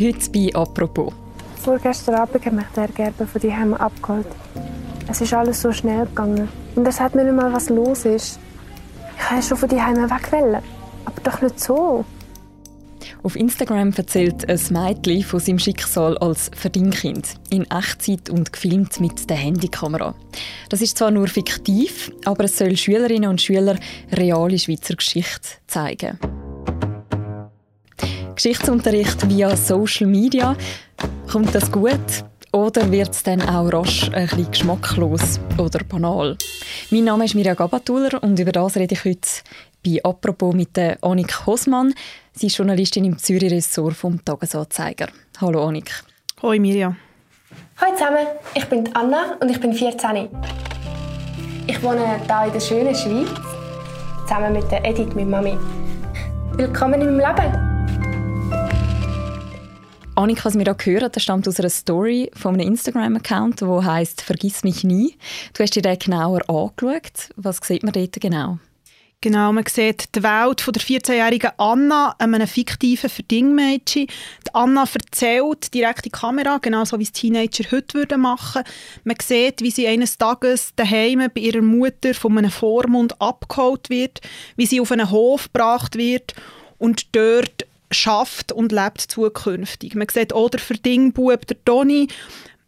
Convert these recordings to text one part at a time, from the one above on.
Heute bei «Apropos». Vorgestern Abend hat mich der Gerber von daheim abgeholt. Es ist alles so schnell gegangen. Und er sagt mir nicht mal, was los ist. Ich wollte schon von daheim weg. Wollen, aber doch nicht so. Auf Instagram erzählt ein Mädchen von seinem Schicksal als Verdingkind. In Echtzeit und gefilmt mit der Handykamera. Das ist zwar nur fiktiv, aber es soll Schülerinnen und Schüler reale Schweizer Geschichte zeigen. Geschichtsunterricht via Social Media. Kommt das gut? Oder wird es dann auch rasch ein bisschen geschmacklos oder banal? Mein Name ist Mirja Gabatuller und über das rede ich heute bei «Apropos» mit der Annik Hosmann. Sie ist Journalistin im Zürich-Ressort vom «Tagesanzeiger». Hallo Annik. Hoi Mirja. Hallo zusammen, ich bin Anna und ich bin 14. Ich wohne hier in der schönen Schweiz, zusammen mit der Edith, meiner Mami. Willkommen in meinem Leben. Annika, was wir hier hören, das stammt aus einer Story von einem Instagram-Account, der heißt «Vergiss mich nie». Du hast dir den genauer angeschaut. Was sieht man dort genau? Genau, man sieht die Welt von der 14-jährigen Anna, einem fiktiven Verdingmädchen. Die Anna erzählt direkt in die Kamera, genauso wie es Teenager heute würden machen. Man sieht, wie sie eines Tages daheim bei ihrer Mutter von einem Vormund abgeholt wird, wie sie auf einen Hof gebracht wird und dort schafft und lebt zukünftig. Man sieht auch den Verdingbub, der Toni.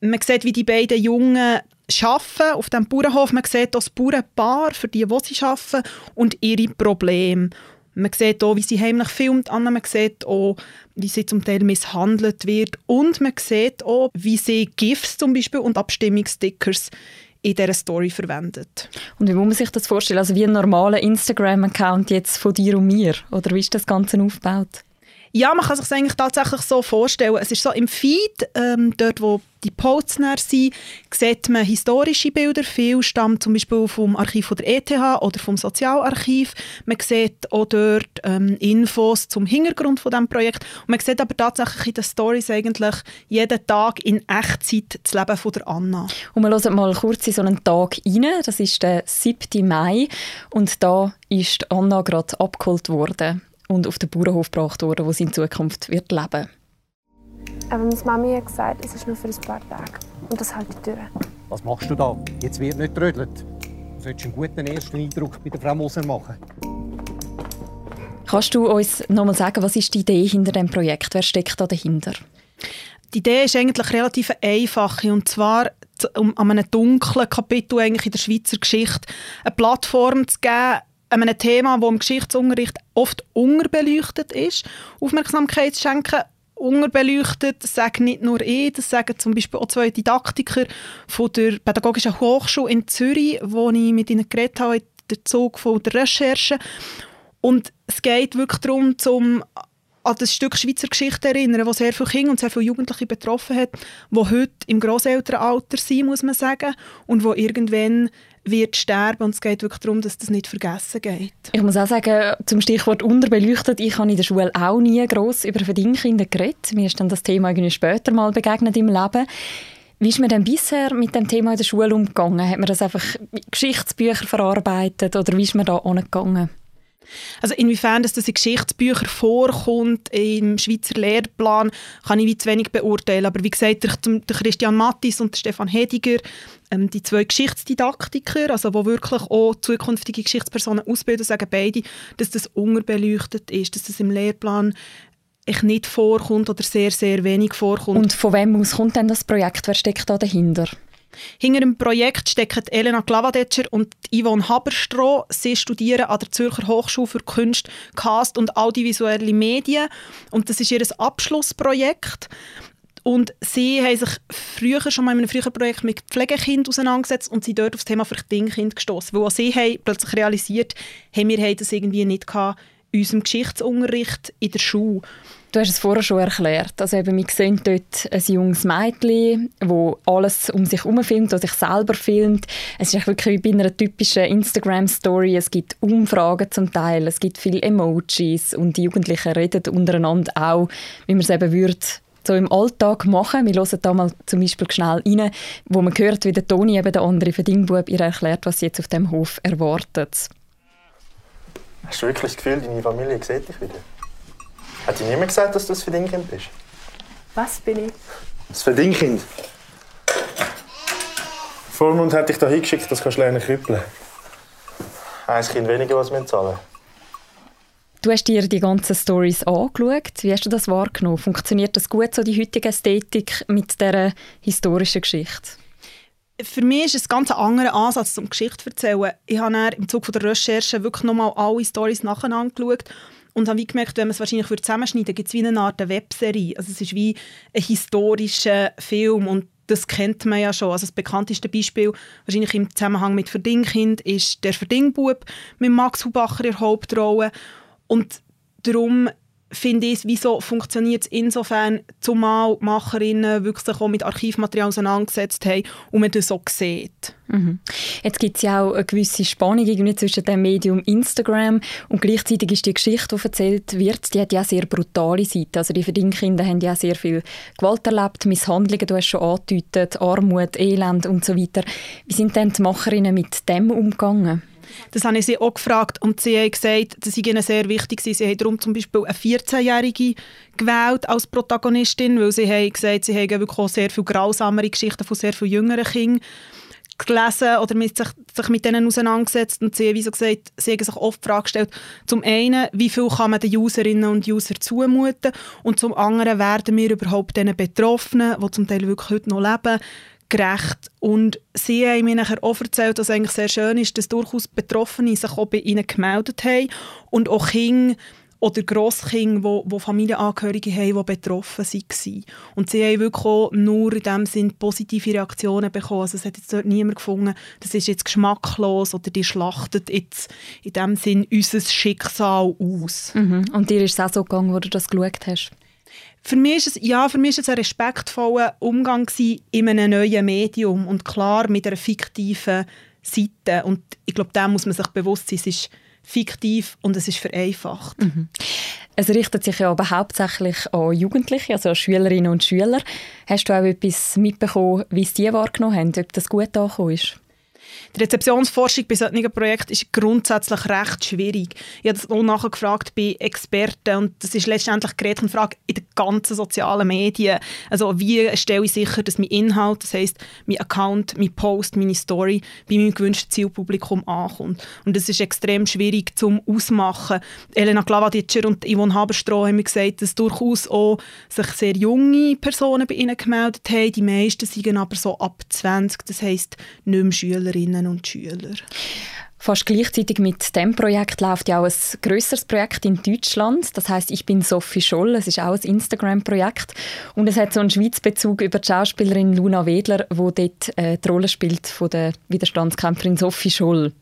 Man sieht, wie die beiden Jungen arbeiten auf dem Bauernhof. Man sieht auch das Bauernpaar, für die, die sie arbeiten, und ihre Probleme. Man sieht auch, wie sie heimlich filmt. Man sieht auch, wie sie zum Teil misshandelt wird. Und man sieht auch, wie sie GIFs zum Beispiel und Abstimmungsstickers in dieser Story verwendet. Und wie muss man sich das vorstellen? Also wie ein normaler Instagram-Account jetzt von dir und mir? Oder wie ist das Ganze aufgebaut? Ja, man kann sich eigentlich tatsächlich so vorstellen. Es ist so im Feed, ähm, dort wo die Posts sind, sieht man historische Bilder. Viel stammt zum Beispiel vom Archiv der ETH oder vom Sozialarchiv. Man sieht auch dort ähm, Infos zum Hintergrund von dem Projekt. Und man sieht aber tatsächlich in den Stories eigentlich jeden Tag in Echtzeit das Leben von der Anna. Und wir hören mal kurz in so einen Tag rein. Das ist der 7. Mai und da ist Anna gerade abgeholt worden und auf den Bauernhof gebracht worden, wo sie in Zukunft wird leben Aber meine Mami hat gesagt, es ist nur für ein paar Tage. Und das halte ich durch. Was machst du da? Jetzt wird nicht trödelt. Du solltest einen guten ersten Eindruck bei der Frau Moser machen. Kannst du uns noch mal sagen, was ist die Idee hinter dem Projekt? Wer steckt da dahinter? Die Idee ist eigentlich relativ einfach und zwar um an einem dunklen Kapitel eigentlich in der Schweizer Geschichte eine Plattform zu geben, einem Thema, das im Geschichtsunterricht oft unterbeleuchtet ist, Aufmerksamkeit schenken. Unterbeleuchtet, das sagen nicht nur ich, das sagen zum Beispiel auch zwei Didaktiker von der Pädagogischen Hochschule in Zürich, wo ich mit ihnen geredet habe, der Zug von der Recherche. Und es geht wirklich darum, zum an das Stück Schweizer Geschichte erinnern, das sehr viele Kinder und sehr viele Jugendliche betroffen hat, die heute im Grosselternalter sind, muss man sagen, und wo irgendwann wird sterben und es geht wirklich darum, dass das nicht vergessen geht. Ich muss auch sagen, zum Stichwort unterbeleuchtet, ich habe in der Schule auch nie gross über Verdingkinder geredet. Mir ist dann das Thema irgendwie später mal begegnet im Leben. Wie ist man denn bisher mit dem Thema in der Schule umgegangen? Hat man das einfach Geschichtsbücher verarbeitet oder wie ist man da umgegangen? Also inwiefern dass das in Geschichtsbüchern vorkommt, im Schweizer Lehrplan, kann ich wie zu wenig beurteilen. Aber wie gesagt, der, der Christian Mattis und der Stefan Hediger, ähm, die zwei Geschichtsdidaktiker, also wo wirklich auch zukünftige Geschichtspersonen ausbilden, sagen beide, dass das unterbeleuchtet ist, dass das im Lehrplan echt nicht vorkommt oder sehr, sehr wenig vorkommt. Und von wem aus kommt denn das Projekt? Wer steckt da dahinter? Hinter dem Projekt stecken Elena Glavadetscher und Yvonne Haberstroh. Sie studieren an der Zürcher Hochschule für Kunst, Cast und audiovisuelle Medien. Und das ist ihr Abschlussprojekt. Und sie haben sich früher schon mal in einem früheren Projekt mit Pflegekindern auseinandergesetzt und sind dort auf das Thema Verdingkind gestoßen. Weil sie haben plötzlich realisiert, hey, wir haben das irgendwie nicht gehabt in unserem Geschichtsunterricht in der Schule. Du hast es vorher schon erklärt. Also eben, wir sehen dort ein junges Mädchen, das alles um sich herum filmt, das sich selber filmt. Es ist wirklich wie bei einer typischen Instagram-Story. Es gibt Umfragen zum Teil, es gibt viele Emojis und die Jugendlichen reden untereinander auch, wie man es eben würde so im Alltag machen. Wir hören da mal zum Beispiel schnell rein, wo man hört, wie der Toni, eben der andere Verdingbub, ihr erklärt, was sie jetzt auf dem Hof erwartet. Hast du wirklich das Gefühl, deine Familie sieht dich wieder? Hat dir niemand gesagt, dass du das für Kind bist? Was bin ich? Das Verdingkind. Vormund hat dich da hingeschickt, das kannst du lernen krüppeln. Ein Kind weniger, was wir zahlen. Du hast dir die ganzen Stories angeschaut. Wie hast du das wahrgenommen? Funktioniert das gut, so die heutige Ästhetik mit dieser historischen Geschichte? Für mich ist es ein ganz anderer Ansatz zum Geschichte erzählen. Ich habe im Zuge der Recherche wirklich nochmal alle Stories nacheinander geschaut und habe gemerkt, wenn man es wahrscheinlich zusammenschneiden würde, gibt es wie eine Art Webserie. Also es ist wie ein historischer Film und das kennt man ja schon. Also das bekannteste Beispiel, wahrscheinlich im Zusammenhang mit Verdingkind, ist der Verdingbub mit Max Hubacher in der Hauptrolle. Und darum finde ich, wieso funktioniert es insofern, zumal die Macherinnen wirklich sich auch mit Archivmaterial auseinandergesetzt haben und man das so sieht. Mhm. Jetzt gibt es ja auch eine gewisse Spannung irgendwie zwischen dem Medium Instagram und gleichzeitig ist die Geschichte, die erzählt wird, die hat ja sehr brutale Seiten. Also die Verdingkinder haben ja sehr viel Gewalt erlebt, Misshandlungen, du hast schon angedeutet, Armut, Elend und so weiter. Wie sind denn die Macherinnen mit dem umgegangen? Das habe ich sie auch gefragt und sie haben gesagt, das sei ihnen sehr wichtig. Sie haben darum zum Beispiel eine 14-Jährige gewählt als Protagonistin, weil sie haben gesagt, sie haben wirklich auch sehr viel grausamere Geschichten von sehr vielen jüngeren Kindern gelesen oder mit sich, sich mit denen auseinandergesetzt und sie haben, so gesagt, sie haben sich oft die Frage gestellt, zum einen, wie viel kann man den Userinnen und Usern zumuten und zum anderen, werden wir überhaupt den Betroffenen, die zum Teil wirklich heute noch leben, gerecht. Und sie haben mir nachher auch erzählt, dass es eigentlich sehr schön ist, dass durchaus Betroffene sich auch bei ihnen gemeldet haben und auch Kinder oder Grosskinder, wo, wo Familienangehörige haben, die betroffen waren. Und sie haben wirklich auch nur in dem Sinn positive Reaktionen bekommen. Also es hat jetzt dort niemand gefunden, das ist jetzt geschmacklos oder die schlachtet jetzt in dem Sinn unser Schicksal aus. Mhm. Und dir ist es auch so gegangen, wo du das geschaut hast? Für mich ist es, ja, für mich ist es ein respektvoller Umgang in einem neuen Medium und klar mit einer fiktiven Seite. Und ich glaube, da muss man sich bewusst sein, es ist fiktiv und es ist vereinfacht. Mhm. Es richtet sich ja aber hauptsächlich an Jugendliche, also an Schülerinnen und Schüler. Hast du auch etwas mitbekommen, wie sie die wahrgenommen haben, ob das gut angekommen ist? Die Rezeptionsforschung bei solchen Projekten ist grundsätzlich recht schwierig. Ich habe das auch nachher gefragt bei Experten und das ist letztendlich die Frage in den ganzen sozialen Medien. Also wie stelle ich sicher, dass mein Inhalt, das heißt mein Account, mein Post, meine Story bei meinem gewünschten Zielpublikum ankommt. Und das ist extrem schwierig zum Ausmachen. Elena Glavaditscher und Yvonne Haberstroh haben mir gesagt, dass durchaus auch sich sehr junge Personen bei ihnen gemeldet haben. Die meisten sind aber so ab 20, das heisst nicht mehr Schülerinnen und Schüler. Fast gleichzeitig mit dem Projekt läuft ja auch ein größeres Projekt in Deutschland. Das heißt, ich bin Sophie Scholl. Es ist auch ein Instagram-Projekt und es hat so einen Schweizbezug über die Schauspielerin Luna Wedler, wo dort äh, die Rolle spielt von der Widerstandskämpferin Sophie Scholl.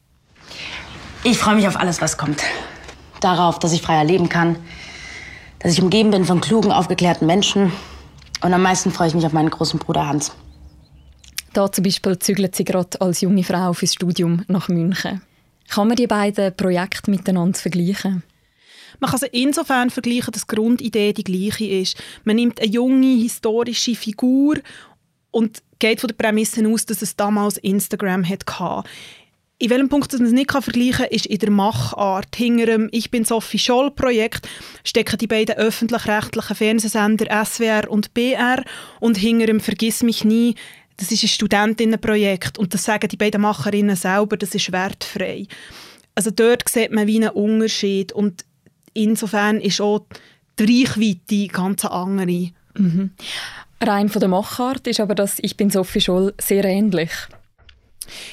Ich freue mich auf alles, was kommt. Darauf, dass ich freier leben kann, dass ich umgeben bin von klugen, aufgeklärten Menschen und am meisten freue ich mich auf meinen großen Bruder Hans. Da zum Beispiel zügelt sie gerade als junge Frau fürs Studium nach München. Kann man die beiden Projekte miteinander vergleichen? Man kann sie insofern vergleichen, dass die Grundidee die gleiche ist. Man nimmt eine junge, historische Figur und geht von der Prämisse aus, dass es damals Instagram hatte. In welchem Punkt man es nicht vergleichen kann, ist in der Machart. Hinter dem «Ich bin Sophie Scholl»-Projekt stecken die beiden öffentlich-rechtlichen Fernsehsender SWR und BR und hinter dem «Vergiss mich nie» das ist ein Studentinnenprojekt und das sagen die beiden Macherinnen selber, das ist wertfrei. Also dort sieht man wie einen Unterschied und insofern ist auch die Reichweite ganz andere. Mhm. Rein von der Machart ist aber das «Ich bin Sophie Scholl» sehr ähnlich.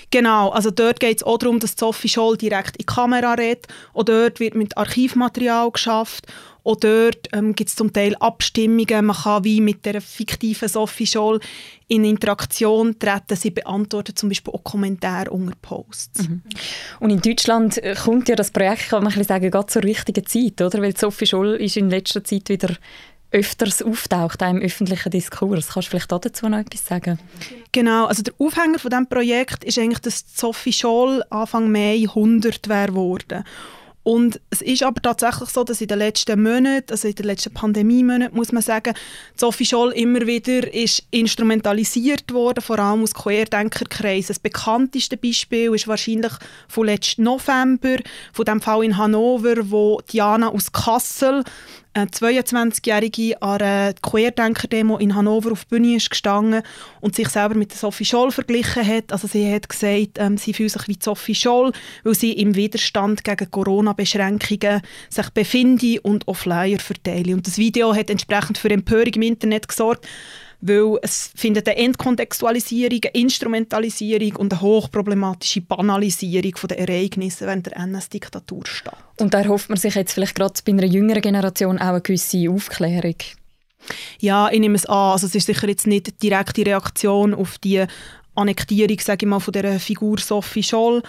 Genau, also dort geht es auch darum, dass Sophie Scholl direkt in die Kamera redet. Auch dort wird mit Archivmaterial geschafft. Auch dort ähm, gibt es zum Teil Abstimmungen. Man kann wie mit der fiktiven Sophie Scholl in Interaktion treten. Sie beantwortet zum Beispiel auch Kommentare unter Posts. Mhm. Und in Deutschland äh, kommt ja das Projekt, kann man sagen, gerade zur richtigen Zeit, oder? Weil Sophie Scholl ist in letzter Zeit wieder öfters auftaucht im öffentlichen Diskurs. Kannst du vielleicht dazu noch etwas sagen? Genau, also der Aufhänger von diesem Projekt ist eigentlich, dass Sophie Scholl Anfang Mai 100 wäre geworden. Und es ist aber tatsächlich so, dass in den letzten Monaten, also in den letzten Pandemie-Monaten, muss man sagen, Sophie Scholl immer wieder ist instrumentalisiert worden, vor allem aus Querdenkerkreisen. Das bekannteste Beispiel ist wahrscheinlich von letzten November, von dem Fall in Hannover, wo Diana aus Kassel eine 22-Jährige an einer Querdenker-Demo in Hannover auf die Bühne ist gestanden und sich selber mit Sophie Scholl verglichen hat. Also sie hat gesagt, ähm, sie fühlt sich wie Sophie Scholl, weil sie im Widerstand gegen Corona-Beschränkungen sich befinde und auf Flyer verteile. Und das Video hat entsprechend für Empörung im Internet gesorgt weil es findet eine Entkontextualisierung, eine Instrumentalisierung und eine hochproblematische Banalisierung der Ereignisse während der NS-Diktatur statt. Und da erhofft man sich jetzt vielleicht gerade bei einer jüngeren Generation auch eine gewisse Aufklärung? Ja, ich nehme es an. Also es ist sicher jetzt nicht die direkte Reaktion auf die Annektierung, sage ich mal, von der Figur Sophie Scholl.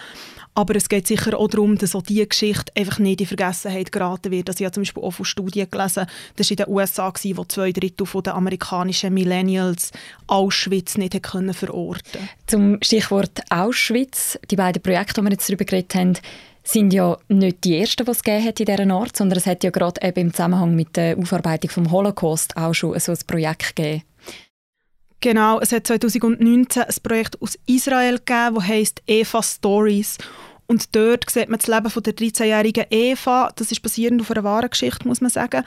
Aber es geht sicher auch darum, dass auch diese Geschichte einfach nicht in Vergessenheit geraten wird. Also ich habe zum Beispiel auch von Studien gelesen, das war in den USA, wo zwei Drittel der amerikanischen Millennials Auschwitz nicht können verorten Zum Stichwort Auschwitz, die beiden Projekte, die wir jetzt darüber geredet haben, sind ja nicht die ersten, die es gegeben hat in dieser Art, sondern es hat ja gerade eben im Zusammenhang mit der Aufarbeitung vom Holocaust auch schon so ein Projekt gegeben. Genau, es hat 2019 ein Projekt aus Israel gegeben, das heisst Eva Stories. Und dort sieht man das Leben von der 13-jährigen Eva. Das ist basierend auf einer wahren Geschichte, muss man sagen.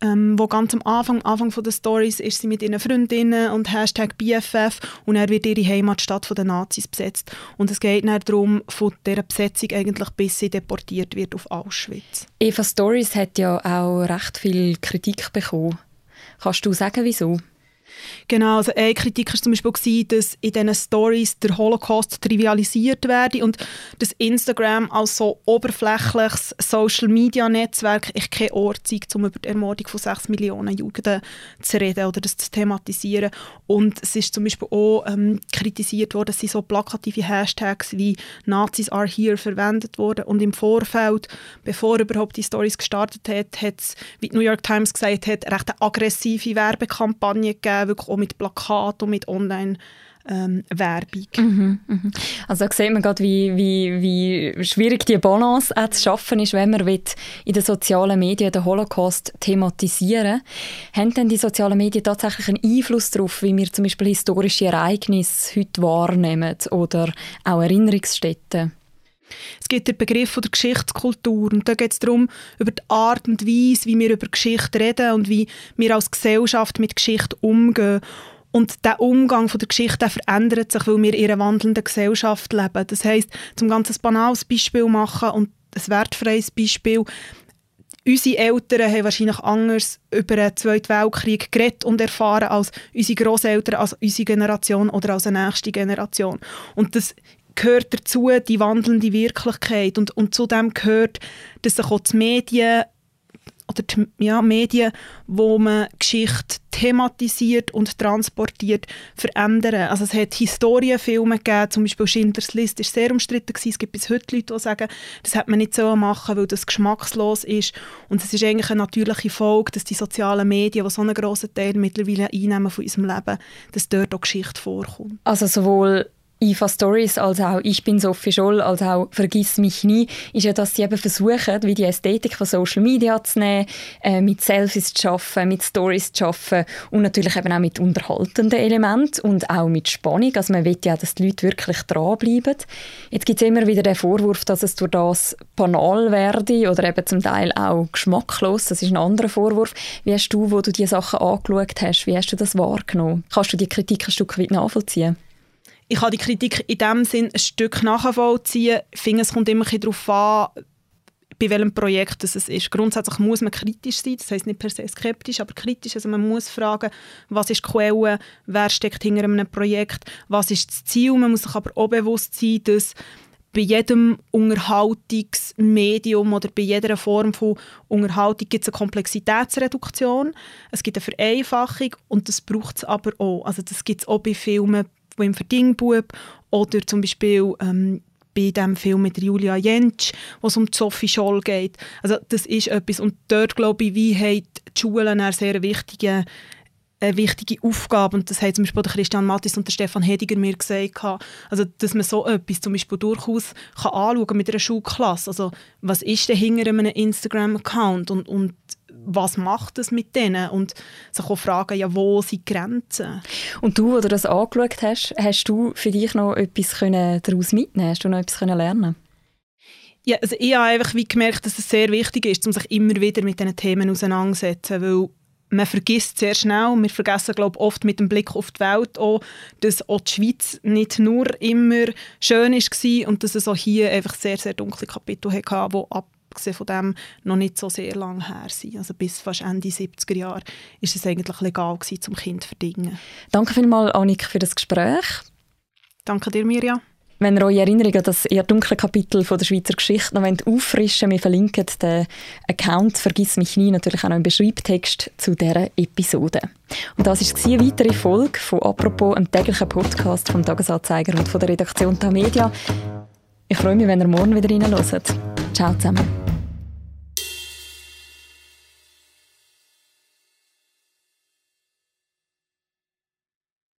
Ähm, wo ganz am Anfang, Anfang der Stories ist sie mit ihren Freundinnen und Hashtag BFF und er wird ihre Heimatstadt von den Nazis besetzt. Und es geht dann darum, von dieser Besetzung eigentlich bis sie deportiert wird auf Auschwitz. Eva Stories hat ja auch recht viel Kritik bekommen. Kannst du sagen, wieso? Genau, also eine Kritik war zum Beispiel, gewesen, dass in diesen Stories der Holocaust trivialisiert werde und dass Instagram als so oberflächliches Social-Media-Netzwerk ich kein Ort zeigt, um über die Ermordung von sechs Millionen Juden zu reden oder das zu thematisieren. Und es ist zum Beispiel auch ähm, kritisiert worden, dass sie so plakative Hashtags wie «Nazis are here» verwendet wurden und im Vorfeld, bevor überhaupt die Stories gestartet hat, hat es, wie die New York Times gesagt hat, eine recht aggressive Werbekampagne gegeben, wirklich auch mit Plakaten und mit Online- ähm, Werbung. Mhm, mhm. Also da sieht man gerade, wie, wie, wie schwierig die Balance auch zu schaffen ist, wenn man in den sozialen Medien den Holocaust thematisieren will. Haben denn die sozialen Medien tatsächlich einen Einfluss darauf, wie wir zum Beispiel historische Ereignisse heute wahrnehmen oder auch Erinnerungsstätten? Es gibt den Begriff der Geschichtskultur und da geht es darum, über die Art und Weise, wie wir über Geschichte reden und wie wir als Gesellschaft mit Geschichte umgehen. Und der Umgang von der Geschichte der verändert sich, weil wir in einer wandelnden Gesellschaft leben. Das heißt, zum ganz ein banales Beispiel machen und ein wertfreies Beispiel. Unsere Eltern haben wahrscheinlich anders über den Zweiten Weltkrieg geredet und erfahren als unsere Großeltern, als unsere Generation oder als eine nächste Generation. Und das gehört dazu die wandelnde Wirklichkeit und, und zu dem gehört, dass sich auch die Medien oder die ja, Medien, wo man Geschichte thematisiert und transportiert, verändern. Also es hat Historienfilme gegeben, zum Beispiel Schindlers List ist sehr umstritten gewesen. Es gibt bis heute Leute, die sagen, das hat man nicht so machen, weil das geschmackslos ist. Und es ist eigentlich eine natürliche Folge, dass die sozialen Medien, die so einen grossen Teil mittlerweile einnehmen von unserem Leben, dass dort auch Geschichte vorkommt. Also sowohl IFA Stories, als auch «Ich bin Sophie Scholl», als auch «Vergiss mich nie», ist ja, dass sie eben versuchen, wie die Ästhetik von Social Media zu nehmen, äh, mit Selfies zu arbeiten, mit Stories zu arbeiten und natürlich eben auch mit unterhaltenden Elementen und auch mit Spannung. Also man will ja, dass die Leute wirklich dranbleiben. Jetzt gibt es immer wieder den Vorwurf, dass es durch das banal werde oder eben zum Teil auch geschmacklos. Das ist ein anderer Vorwurf. Wie hast du, wo du diese Sachen angeschaut hast, wie hast du das wahrgenommen? Kannst du die Kritik ein Stück weit nachvollziehen? Ich kann die Kritik in dem Sinn ein Stück nachvollziehen. Ich finde, es kommt immer darauf an, bei welchem Projekt es ist. Grundsätzlich muss man kritisch sein, das heißt nicht per se skeptisch, aber kritisch. Also man muss fragen, was ist die Quelle, wer steckt hinter einem Projekt, was ist das Ziel. Man muss sich aber auch bewusst sein, dass bei jedem Unterhaltungsmedium oder bei jeder Form von Unterhaltung gibt es eine Komplexitätsreduktion, es gibt eine Vereinfachung und das braucht es aber auch. Also das gibt es auch bei Filmen, die im Verdingbub oder zum Beispiel ähm, bei dem Film mit Julia Jentsch, wo es um Sophie Scholl geht. Also das ist etwas. Und dort glaube ich, wie haben die Schulen eine sehr wichtige eine wichtige Aufgabe. Und das haben zum Beispiel der Christian Mattis und der Stefan Hediger mir gesagt, also dass man so etwas zum Beispiel durchaus kann anschauen mit einer Schulklasse, also was ist denn hinter einem Instagram-Account? Und, und was macht es mit denen? Und sich auch fragen, ja, wo sind die Grenzen? Und du, wo du das angeschaut hast, hast du für dich noch etwas können daraus mitnehmen? Hast du noch etwas können lernen? Ja, also ich habe einfach wie gemerkt, dass es sehr wichtig ist, um sich immer wieder mit diesen Themen auseinanderzusetzen, weil man vergisst sehr schnell, wir vergessen glaube oft mit dem Blick auf die Welt auch, dass auch die Schweiz nicht nur immer schön war und dass es auch hier einfach sehr, sehr dunkle Kapitel hatte, die abgesehen von dem noch nicht so sehr lange her sind. Also bis fast Ende 70er Jahre ist es eigentlich legal gewesen, zum Kind zu verdingen. Danke vielmals, Annik, für das Gespräch. Danke dir, Mirja. Wenn ihr eure Erinnerungen an das eher dunkle Kapitel von der Schweizer Geschichte noch auffrischen wollt, wir verlinken den Account «Vergiss mich nie» natürlich auch noch im Beschreibtext zu dieser Episode. Und das war eine weitere Folge von «Apropos», einem täglichen Podcast vom «Tagesanzeiger» und von der Redaktion «Ta Media». Ich freue mich, wenn ihr morgen wieder reinhört. Ciao zusammen.